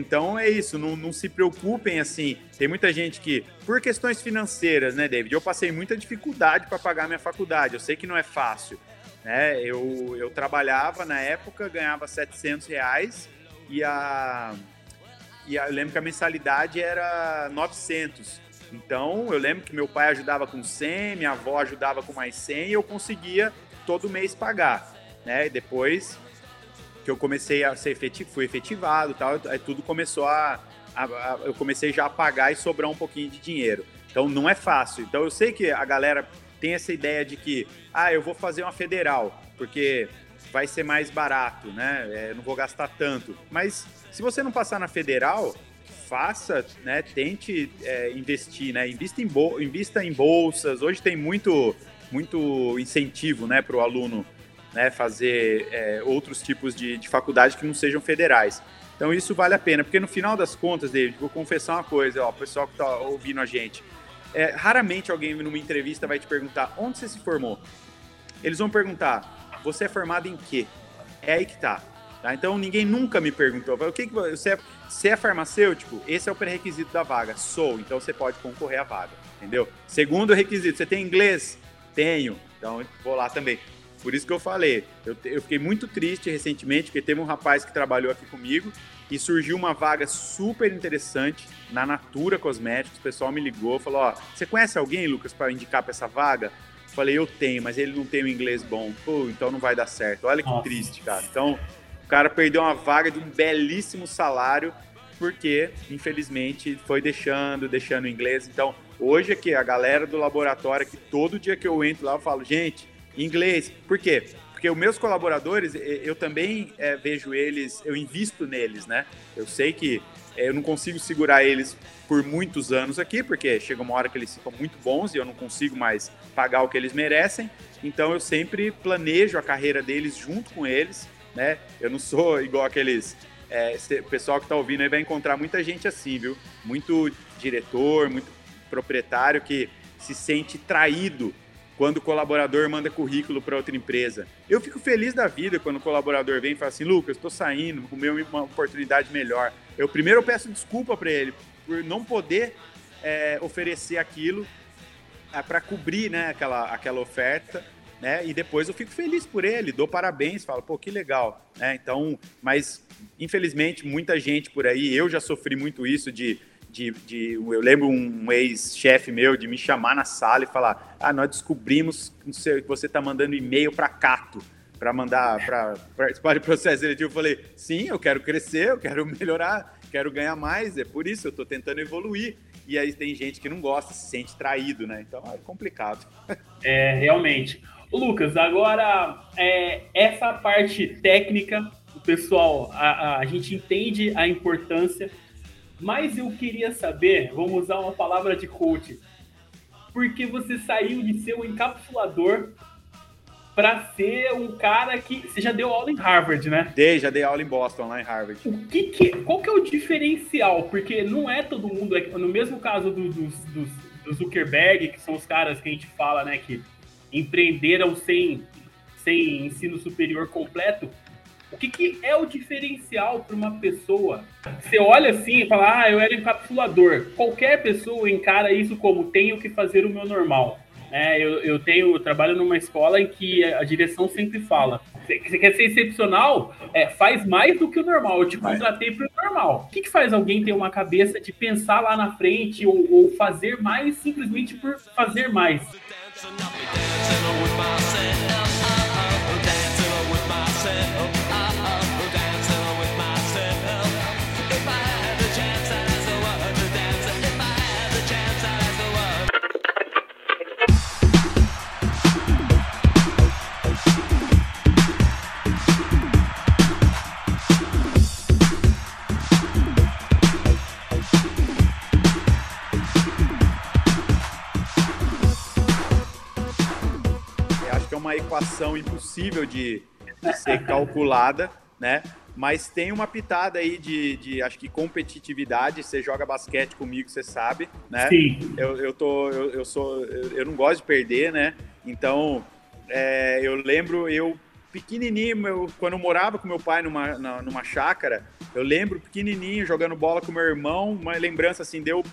[SPEAKER 3] Então é isso, não, não se preocupem assim. Tem muita gente que, por questões financeiras, né, David? Eu passei muita dificuldade para pagar minha faculdade. Eu sei que não é fácil. Né? Eu, eu trabalhava na época, ganhava 700 reais e a, e a- eu lembro que a mensalidade era 900. Então eu lembro que meu pai ajudava com 100, minha avó ajudava com mais 100 e eu conseguia todo mês pagar. Né? E depois que eu comecei a ser efetivo, fui efetivado tal, aí tudo começou a, a- a- Eu comecei já a pagar e sobrar um pouquinho de dinheiro. Então não é fácil. Então eu sei que a galera tem essa ideia de que, ah, eu vou fazer uma federal, porque vai ser mais barato, né? É, não vou gastar tanto. Mas se você não passar na federal, faça, né? Tente é, investir, né? Invista em, bol invista em bolsas. Hoje tem muito, muito incentivo, né, para o aluno né, fazer é, outros tipos de, de faculdade que não sejam federais. Então isso vale a pena, porque no final das contas, David, vou confessar uma coisa, ó, o pessoal que está ouvindo a gente, é, raramente alguém numa entrevista vai te perguntar onde você se formou. Eles vão perguntar, você é formado em quê? É aí que tá. tá? Então ninguém nunca me perguntou, o que, que você, é, você é farmacêutico? Esse é o pré-requisito da vaga. Sou, então você pode concorrer à vaga, entendeu? Segundo requisito, você tem inglês? Tenho, então vou lá também. Por isso que eu falei, eu, eu fiquei muito triste recentemente, porque teve um rapaz que trabalhou aqui comigo e surgiu uma vaga super interessante na Natura Cosméticos. O pessoal me ligou, falou: Ó, você conhece alguém, Lucas, para indicar para essa vaga? Eu falei: Eu tenho, mas ele não tem um inglês bom. Pô, então não vai dar certo. Olha que triste, cara. Então o cara perdeu uma vaga de um belíssimo salário porque, infelizmente, foi deixando, deixando o inglês. Então, hoje aqui, a galera do laboratório, que todo dia que eu entro lá, eu falo, gente, inglês. Por quê? Porque os meus colaboradores, eu também eh, vejo eles, eu invisto neles, né? Eu sei que eh, eu não consigo segurar eles por muitos anos aqui, porque chega uma hora que eles ficam muito bons e eu não consigo mais pagar o que eles merecem. Então eu sempre planejo a carreira deles junto com eles, né? Eu não sou igual aqueles é, pessoal que está ouvindo aí vai encontrar muita gente assim, viu? Muito diretor, muito proprietário que se sente traído quando o colaborador manda currículo para outra empresa. Eu fico feliz da vida quando o colaborador vem e fala assim, Lucas, estou saindo, arrumei uma oportunidade melhor. Eu primeiro eu peço desculpa para ele por não poder é, oferecer aquilo para cobrir né, aquela, aquela oferta, né? E depois eu fico feliz por ele, dou parabéns, falo, pô, que legal, né? Então, mas infelizmente muita gente por aí, eu já sofri muito isso de, de, de, eu lembro um ex-chefe meu de me chamar na sala e falar: Ah, nós descobrimos que você está mandando e-mail para Cato para mandar para do processo seletivo. Eu falei: Sim, eu quero crescer, eu quero melhorar, quero ganhar mais. É por isso eu estou tentando evoluir. E aí tem gente que não gosta, se sente traído, né? Então é complicado.
[SPEAKER 1] É, realmente. Lucas, agora é, essa parte técnica, o pessoal, a, a gente entende a importância mas eu queria saber, vamos usar uma palavra de coach, porque você saiu de ser um encapsulador para ser um cara que você já deu aula em Harvard, né?
[SPEAKER 3] Dei, já dei aula em Boston, lá em Harvard.
[SPEAKER 1] O que, que qual que é o diferencial? Porque não é todo mundo, é no mesmo caso do, dos, dos, do Zuckerberg, que são os caras que a gente fala, né, que empreenderam sem, sem ensino superior completo, o que, que é o diferencial para uma pessoa? Você olha assim e fala, ah, eu era encapsulador. Qualquer pessoa encara isso como tenho que fazer o meu normal. É, eu, eu tenho, eu trabalho numa escola em que a direção sempre fala: você quer ser excepcional? É, faz mais do que o normal. Eu te contratei para o normal. O que, que faz alguém ter uma cabeça de pensar lá na frente ou, ou fazer mais simplesmente por fazer mais?
[SPEAKER 3] Impossível de, de ser calculada, né? Mas tem uma pitada aí de, de, acho que competitividade. Você joga basquete comigo, você sabe, né?
[SPEAKER 1] Sim.
[SPEAKER 3] Eu, eu tô, eu, eu sou, eu, eu, não gosto de perder, né? Então, é, eu lembro eu pequenininho, eu, quando eu morava com meu pai numa, na, numa chácara, eu lembro pequenininho jogando bola com meu irmão, uma lembrança assim, deu,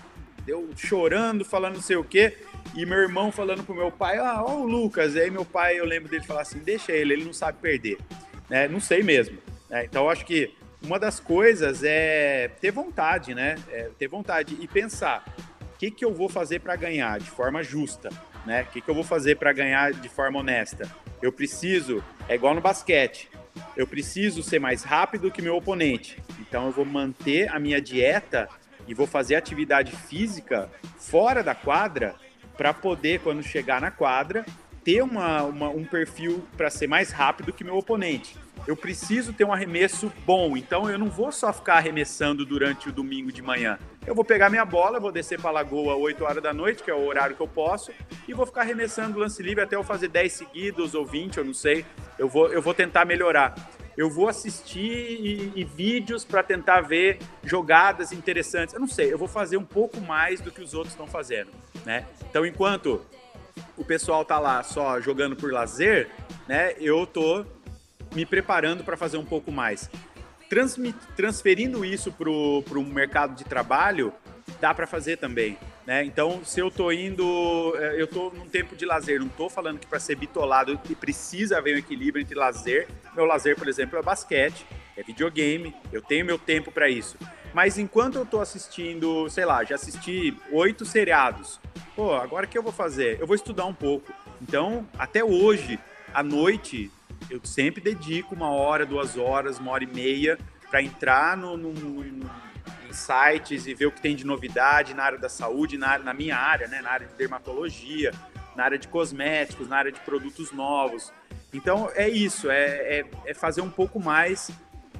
[SPEAKER 3] deu chorando, falando não sei o quê. E meu irmão falando pro meu pai, ah, ó o Lucas. E aí meu pai, eu lembro dele falar assim, deixa ele, ele não sabe perder. Né? Não sei mesmo. Né? Então acho que uma das coisas é ter vontade, né? É ter vontade e pensar o que, que eu vou fazer para ganhar de forma justa, né? O que, que eu vou fazer para ganhar de forma honesta? Eu preciso, é igual no basquete, eu preciso ser mais rápido que meu oponente. Então eu vou manter a minha dieta e vou fazer atividade física fora da quadra para poder, quando chegar na quadra, ter uma, uma um perfil para ser mais rápido que meu oponente. Eu preciso ter um arremesso bom, então eu não vou só ficar arremessando durante o domingo de manhã. Eu vou pegar minha bola, vou descer para a lagoa 8 horas da noite, que é o horário que eu posso, e vou ficar arremessando lance livre até eu fazer 10 seguidos ou 20, eu não sei. Eu vou, eu vou tentar melhorar eu vou assistir e, e vídeos para tentar ver jogadas interessantes. Eu não sei, eu vou fazer um pouco mais do que os outros estão fazendo, né? Então, enquanto o pessoal tá lá só jogando por lazer, né? Eu tô me preparando para fazer um pouco mais. transferindo isso para o mercado de trabalho, dá para fazer também. Né? Então, se eu tô indo, é, eu tô num tempo de lazer, não tô falando que para ser bitolado que precisa haver um equilíbrio entre lazer. Meu lazer, por exemplo, é basquete, é videogame, eu tenho meu tempo para isso. Mas enquanto eu tô assistindo, sei lá, já assisti oito seriados, pô, agora o que eu vou fazer? Eu vou estudar um pouco. Então, até hoje, à noite, eu sempre dedico uma hora, duas horas, uma hora e meia para entrar no, no, no em sites e ver o que tem de novidade na área da saúde, na, área, na minha área, né, na área de dermatologia, na área de cosméticos, na área de produtos novos. Então é isso, é, é, é fazer um pouco mais,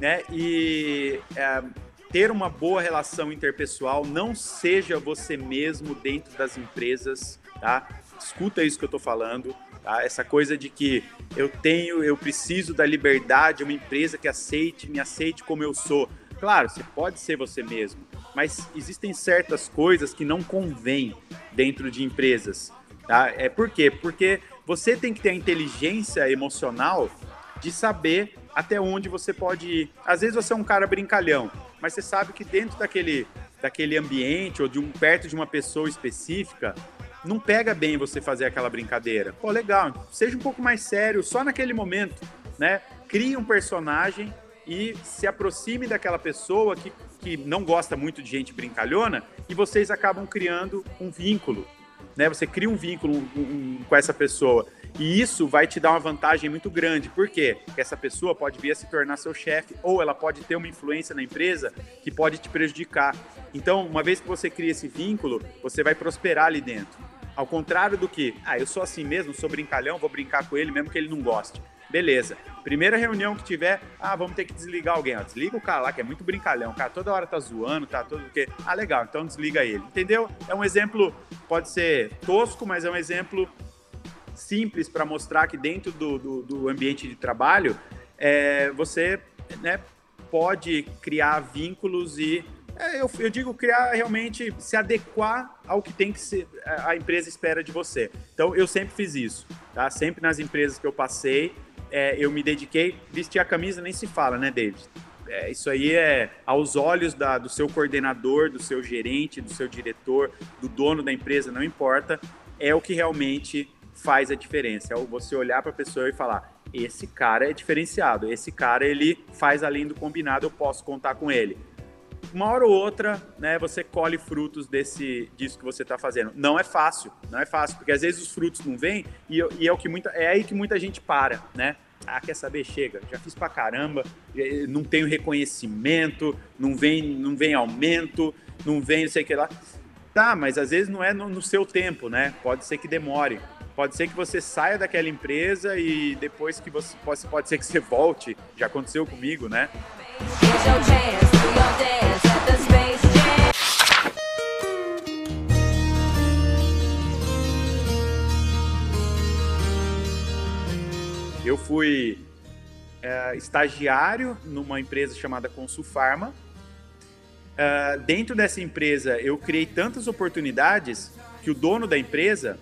[SPEAKER 3] né? E é, ter uma boa relação interpessoal, não seja você mesmo dentro das empresas, tá? Escuta isso que eu tô falando. Tá? Essa coisa de que eu tenho, eu preciso da liberdade, uma empresa que aceite, me aceite como eu sou. Claro, você pode ser você mesmo, mas existem certas coisas que não convêm dentro de empresas. Tá? É por quê? Porque você tem que ter a inteligência emocional de saber até onde você pode ir. Às vezes você é um cara brincalhão, mas você sabe que dentro daquele, daquele ambiente ou de um perto de uma pessoa específica, não pega bem você fazer aquela brincadeira. Pô, legal, seja um pouco mais sério, só naquele momento, né? Crie um personagem e se aproxime daquela pessoa que, que não gosta muito de gente brincalhona e vocês acabam criando um vínculo. Né? Você cria um vínculo um, um, com essa pessoa. E isso vai te dar uma vantagem muito grande. Por quê? Porque essa pessoa pode vir a se tornar seu chefe ou ela pode ter uma influência na empresa que pode te prejudicar. Então, uma vez que você cria esse vínculo, você vai prosperar ali dentro. Ao contrário do que, ah, eu sou assim mesmo, sou brincalhão, vou brincar com ele mesmo que ele não goste. Beleza. Primeira reunião que tiver, ah, vamos ter que desligar alguém. Ó, desliga o cara lá, que é muito brincalhão. O cara toda hora tá zoando, tá todo o quê? Ah, legal, então desliga ele. Entendeu? É um exemplo, pode ser tosco, mas é um exemplo simples para mostrar que dentro do, do, do ambiente de trabalho é, você né, pode criar vínculos e é, eu, eu, digo criar realmente se adequar ao que tem que ser, a empresa espera de você. Então eu sempre fiz isso, tá? Sempre nas empresas que eu passei, é, eu me dediquei. Vestir a camisa nem se fala, né, David? É, isso aí é aos olhos da, do seu coordenador, do seu gerente, do seu diretor, do dono da empresa, não importa. É o que realmente faz a diferença. É você olhar para a pessoa e falar: esse cara é diferenciado, esse cara ele faz além do combinado, eu posso contar com ele. Uma hora ou outra, né, você colhe frutos desse disso que você está fazendo. Não é fácil, não é fácil, porque às vezes os frutos não vêm e, e é o que muita, é aí que muita gente para, né? Ah, quer saber? Chega, já fiz pra caramba, não tenho reconhecimento, não vem, não vem aumento, não vem não sei o que lá. Tá, mas às vezes não é no, no seu tempo, né? Pode ser que demore. Pode ser que você saia daquela empresa e depois que você pode, pode ser que você volte. Já aconteceu comigo, né? Eu fui é, estagiário numa empresa chamada Consulfarma. É, dentro dessa empresa, eu criei tantas oportunidades que o dono da empresa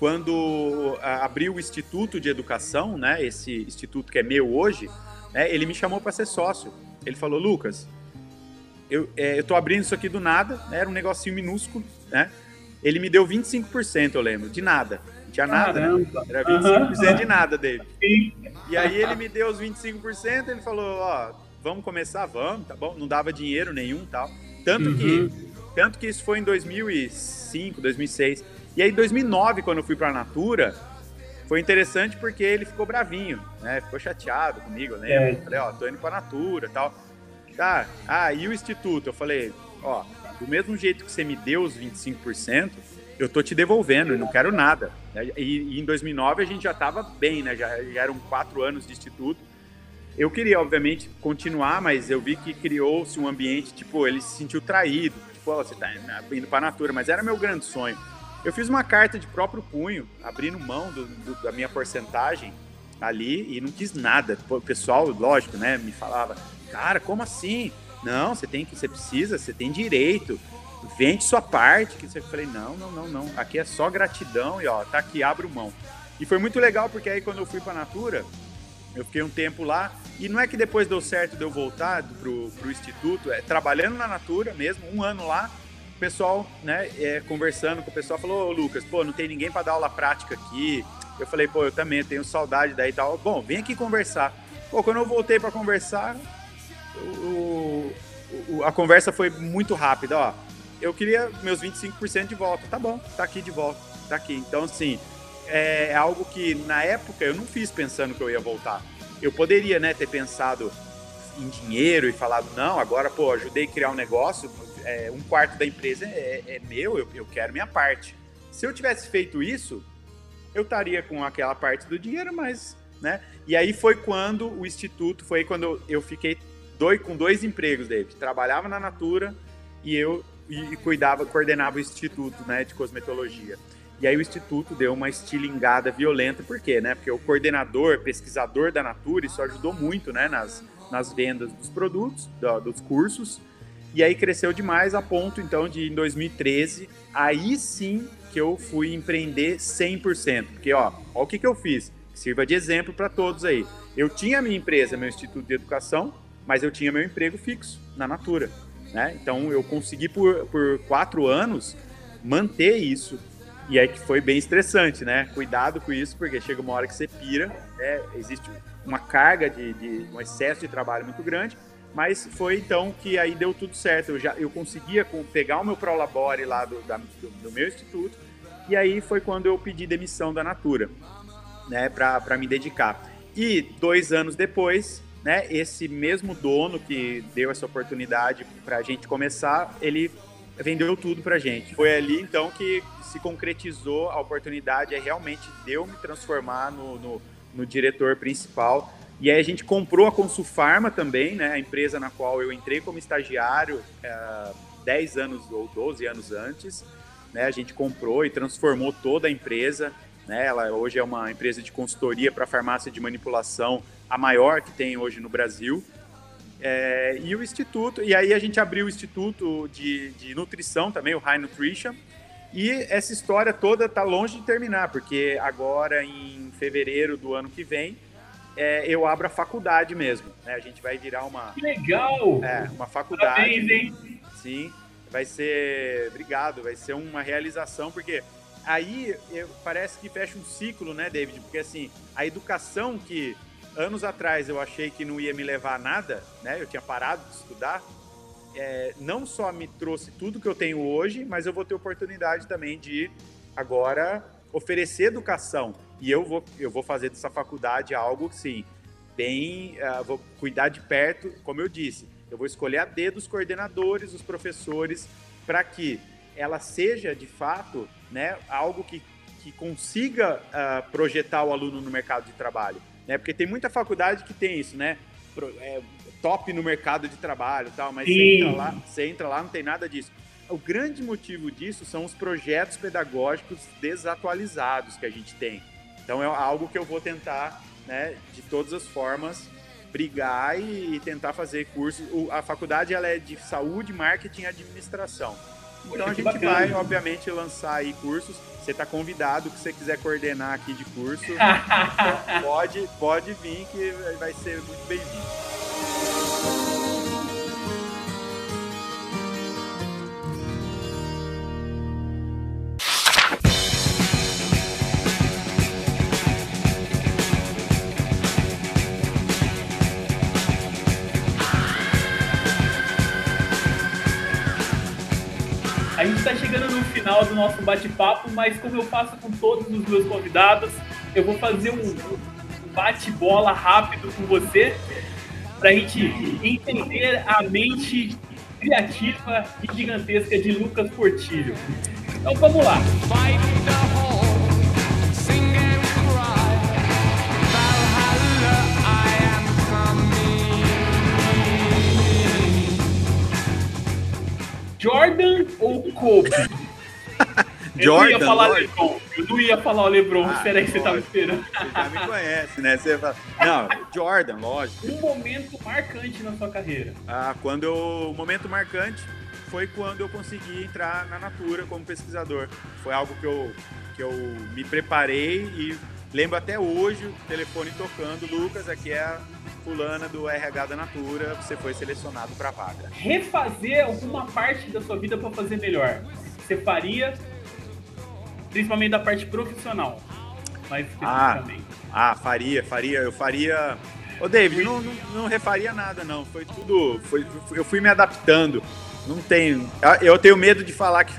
[SPEAKER 3] quando abriu o Instituto de Educação, né, esse instituto que é meu hoje, né, ele me chamou para ser sócio. Ele falou, Lucas, eu, é, eu tô abrindo isso aqui do nada, né, era um negocinho minúsculo, né? Ele me deu 25%, eu lembro, de nada. Não tinha nada, né? Era 25% uhum. de nada dele. Sim. E aí ele me deu os 25%, ele falou, ó, vamos começar, vamos, tá bom? Não dava dinheiro nenhum tal. Tanto uhum. que tanto que isso foi em 2005, 2006. E aí, em 2009, quando eu fui pra Natura, foi interessante porque ele ficou bravinho, né? Ficou chateado comigo, né? É. Falei, ó, tô indo pra Natura e tal. Tá, ah, e o Instituto? Eu falei, ó, do mesmo jeito que você me deu os 25%, eu tô te devolvendo, eu não quero nada. E, e em 2009 a gente já tava bem, né? Já, já eram quatro anos de Instituto. Eu queria, obviamente, continuar, mas eu vi que criou-se um ambiente, tipo, ele se sentiu traído. Tipo, oh, você tá indo pra Natura, mas era meu grande sonho. Eu fiz uma carta de próprio punho, abrindo mão do, do, da minha porcentagem ali e não quis nada. O pessoal, lógico, né, me falava, cara, como assim? Não, você tem que, você precisa, você tem direito, vende sua parte. Que eu falei, não, não, não, não. Aqui é só gratidão e ó, tá aqui, abro mão. E foi muito legal porque aí quando eu fui para Natura, eu fiquei um tempo lá e não é que depois deu certo de eu voltar pro, pro instituto, é trabalhando na Natura mesmo, um ano lá pessoal, né, é, conversando com o pessoal, falou, ô Lucas, pô, não tem ninguém para dar aula prática aqui. Eu falei, pô, eu também tenho saudade daí e tal. Bom, vem aqui conversar. Pô, quando eu voltei para conversar, o, o, a conversa foi muito rápida, ó. Eu queria meus 25% de volta. Tá bom, tá aqui de volta, tá aqui. Então, assim, é, é algo que na época eu não fiz pensando que eu ia voltar. Eu poderia, né, ter pensado em dinheiro e falado, não, agora, pô, ajudei a criar um negócio, é, um quarto da empresa é, é meu, eu, eu quero minha parte. Se eu tivesse feito isso, eu estaria com aquela parte do dinheiro, mas, né? E aí foi quando o instituto, foi quando eu fiquei dois, com dois empregos, David. Trabalhava na Natura e eu e cuidava, coordenava o instituto, né, de cosmetologia. E aí o instituto deu uma estilingada violenta, por quê, né? Porque o coordenador, pesquisador da Natura, isso ajudou muito, né, nas, nas vendas dos produtos, do, dos cursos. E aí cresceu demais a ponto, então, de em 2013, aí sim que eu fui empreender 100%. Porque, ó, ó o que, que eu fiz. Sirva de exemplo para todos aí. Eu tinha a minha empresa, meu instituto de educação, mas eu tinha meu emprego fixo na Natura. Né? Então, eu consegui por, por quatro anos manter isso. E aí que foi bem estressante, né? Cuidado com isso, porque chega uma hora que você pira. É, existe uma carga de, de um excesso de trabalho muito grande, mas foi então que aí deu tudo certo. Eu já eu conseguia pegar o meu Prolabore lá do, da- do, do meu instituto, e aí foi quando eu pedi demissão da Natura, né, para me dedicar. E dois anos depois, né, esse mesmo dono que deu essa oportunidade para a gente começar, ele vendeu tudo pra gente. Foi ali então que se concretizou a oportunidade, é realmente deu me transformar no, no, no diretor principal. E aí a gente comprou a Consulfarma também, né, a empresa na qual eu entrei como estagiário eh, 10 anos ou 12 anos antes. Né, a gente comprou e transformou toda a empresa. Né, ela hoje é uma empresa de consultoria para farmácia de manipulação, a maior que tem hoje no Brasil. É, e o instituto, e aí a gente abriu o instituto de, de nutrição também, o High Nutrition. E essa história toda está longe de terminar, porque agora em fevereiro do ano que vem é, eu abro a faculdade mesmo. né? A gente vai virar uma,
[SPEAKER 1] Que legal!
[SPEAKER 3] é, uma faculdade.
[SPEAKER 1] Parabéns, hein?
[SPEAKER 3] Sim, vai ser. Obrigado, vai ser uma realização, porque aí eu- parece que fecha um ciclo, né, David? Porque assim, a educação que anos atrás eu achei que não ia me levar a nada, né? Eu tinha parado de estudar. é, não só me trouxe tudo que eu tenho hoje, mas eu vou ter oportunidade também de agora oferecer educação. E eu vou, eu vou fazer dessa faculdade algo, sim, bem. ah, vou cuidar de perto, como eu disse. Eu vou escolher a dedo os coordenadores, os professores, para que ela seja, de fato, né, algo que, que consiga ah, projetar o aluno no mercado de trabalho. Né? Porque tem muita faculdade que tem isso, né? Pro- é, top no mercado de trabalho e tal, mas você entra, lá, você entra lá, não tem nada disso. O grande motivo disso são os projetos pedagógicos desatualizados que a gente tem. Então é algo que eu vou tentar, né, de todas as formas, brigar e, e tentar fazer cursos. O- a faculdade ela é de saúde, marketing e administração. Então a gente
[SPEAKER 1] bacana.
[SPEAKER 3] vai, obviamente, lançar aí cursos. Você está convidado, que você quiser coordenar aqui de curso, pode, pode vir que vai ser muito bem-vindo.
[SPEAKER 1] Final do nosso bate-papo, mas como eu faço com todos os meus convidados, eu vou fazer um bate-bola rápido com você para a gente entender a mente criativa e gigantesca de Lucas Portillo. Então vamos lá. Jordan ou Kobe? Eu não ia
[SPEAKER 3] Jordan,
[SPEAKER 1] falar
[SPEAKER 3] lógico.
[SPEAKER 1] LeBron. Eu não ia falar o LeBron.
[SPEAKER 3] Ah,
[SPEAKER 1] Espera aí, você tava
[SPEAKER 3] lógico.
[SPEAKER 1] esperando.
[SPEAKER 3] Você já me conhece, né? Você fala, não, Jordan, lógico.
[SPEAKER 1] Um momento marcante na sua carreira.
[SPEAKER 3] Ah, quando eu, o momento marcante foi quando eu consegui entrar na Natura como pesquisador. Foi algo que eu, que eu me preparei e lembro até hoje o telefone tocando. Lucas, aqui é a fulana do RH da Natura, você foi selecionado para a vaga.
[SPEAKER 1] Refazer alguma parte da sua vida para fazer melhor. Você faria, principalmente da parte profissional. Mais
[SPEAKER 3] Ah. Ah, faria, faria, eu faria. Ô, David, não, não, não refaria nada, não. Foi tudo. Foi, eu fui me adaptando. Não tenho. Eu tenho medo de falar que.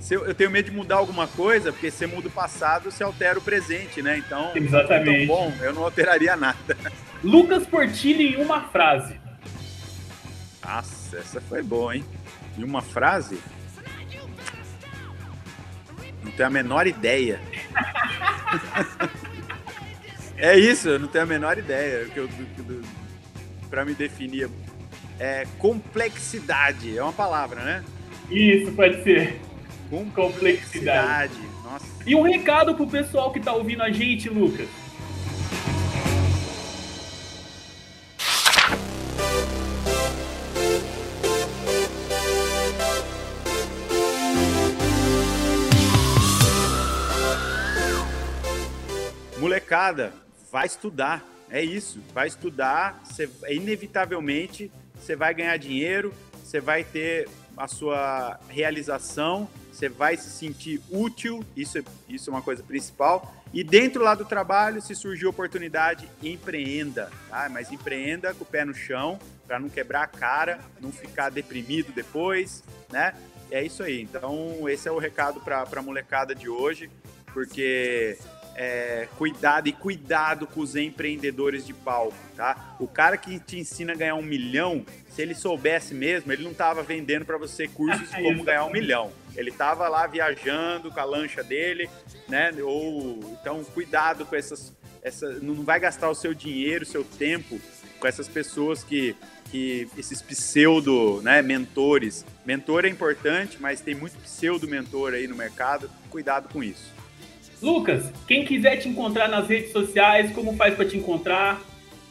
[SPEAKER 3] se Eu, tenho medo de mudar alguma coisa, porque se você muda o passado, você altera o presente, né? Então,
[SPEAKER 1] Exatamente.
[SPEAKER 3] Então, bom, eu não alteraria nada.
[SPEAKER 1] Lucas Portillo em uma frase.
[SPEAKER 3] Nossa, essa foi boa, hein? Em uma frase? Não tenho a menor ideia. é isso, eu não tenho a menor ideia. Que eu, pra me definir. É complexidade, é uma palavra, né?
[SPEAKER 1] Isso, pode ser.
[SPEAKER 3] Complexidade. Nossa.
[SPEAKER 1] E um recado pro pessoal que tá ouvindo a gente, Lucas.
[SPEAKER 3] Molecada, vai estudar. É isso. Vai estudar. Você, inevitavelmente você vai ganhar dinheiro, você vai ter a sua realização, você vai se sentir útil, isso, é- isso é uma coisa principal. E dentro lá do trabalho, se surgir oportunidade, empreenda, tá? Mas empreenda com o pé no chão, para não quebrar a cara, não ficar deprimido depois, né? É isso aí. Então, esse é o recado para a molecada de hoje, porque é, cuidado e cuidado com os empreendedores de palco, tá? O cara que te ensina a ganhar um milhão, se ele soubesse mesmo, ele não tava vendendo para você cursos de como ganhar um milhão. Ele tava lá viajando com a lancha dele, né? Ou então cuidado com essas, essa, não vai gastar o seu dinheiro, o seu tempo com essas pessoas que que esses pseudo né, mentores. Mentor é importante, mas tem muito pseudo mentor aí no mercado. Cuidado com isso.
[SPEAKER 1] Lucas, quem quiser te encontrar nas redes sociais, como faz para te encontrar?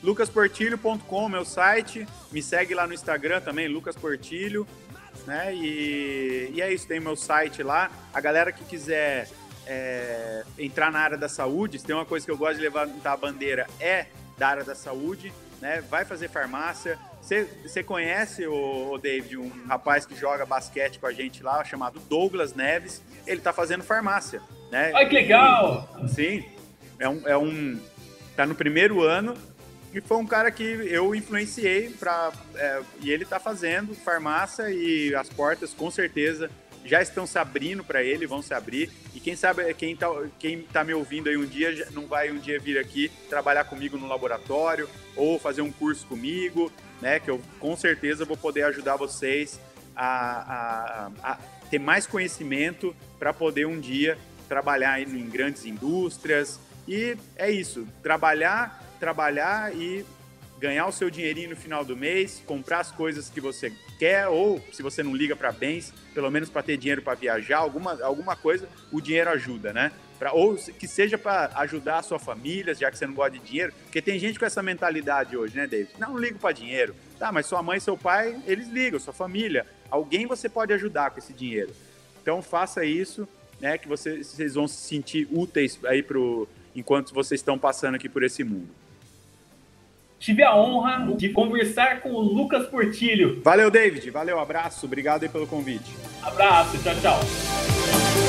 [SPEAKER 3] lucasportilho.com, meu site. Me segue lá no Instagram também, Lucas Portilho. Né? E, e é isso, tem meu site lá. A galera que quiser é, entrar na área da saúde, se tem uma coisa que eu gosto de levantar a bandeira, é da área da saúde. Né? Vai fazer farmácia. Você conhece, o, o David, um rapaz que joga basquete com a gente lá, chamado Douglas Neves. Ele tá fazendo farmácia. Né?
[SPEAKER 1] Ai, que legal!
[SPEAKER 3] Sim, é um, é um. Tá no primeiro ano e foi um cara que eu influenciei para é, e ele tá fazendo farmácia e as portas com certeza já estão se abrindo para ele, vão se abrir. E quem sabe quem tá, quem tá me ouvindo aí um dia não vai um dia vir aqui trabalhar comigo no laboratório ou fazer um curso comigo, né? Que eu com certeza vou poder ajudar vocês a, a, a ter mais conhecimento para poder um dia trabalhar em grandes indústrias. E é isso, trabalhar, trabalhar e ganhar o seu dinheirinho no final do mês, comprar as coisas que você quer, ou se você não liga para bens, pelo menos para ter dinheiro para viajar, alguma, alguma coisa, o dinheiro ajuda, né? Pra, ou que seja para ajudar a sua família, já que você não gosta de dinheiro, porque tem gente com essa mentalidade hoje, né, David? Não, não ligo para dinheiro. Tá, mas sua mãe e seu pai, eles ligam, sua família. Alguém você pode ajudar com esse dinheiro. Então faça isso, né, que vocês, vocês vão se sentir úteis aí pro, enquanto vocês estão passando aqui por esse mundo.
[SPEAKER 1] Tive a honra de conversar com o Lucas Portilho.
[SPEAKER 3] Valeu, David. Valeu, abraço. Obrigado aí pelo convite.
[SPEAKER 1] Abraço, tchau, tchau.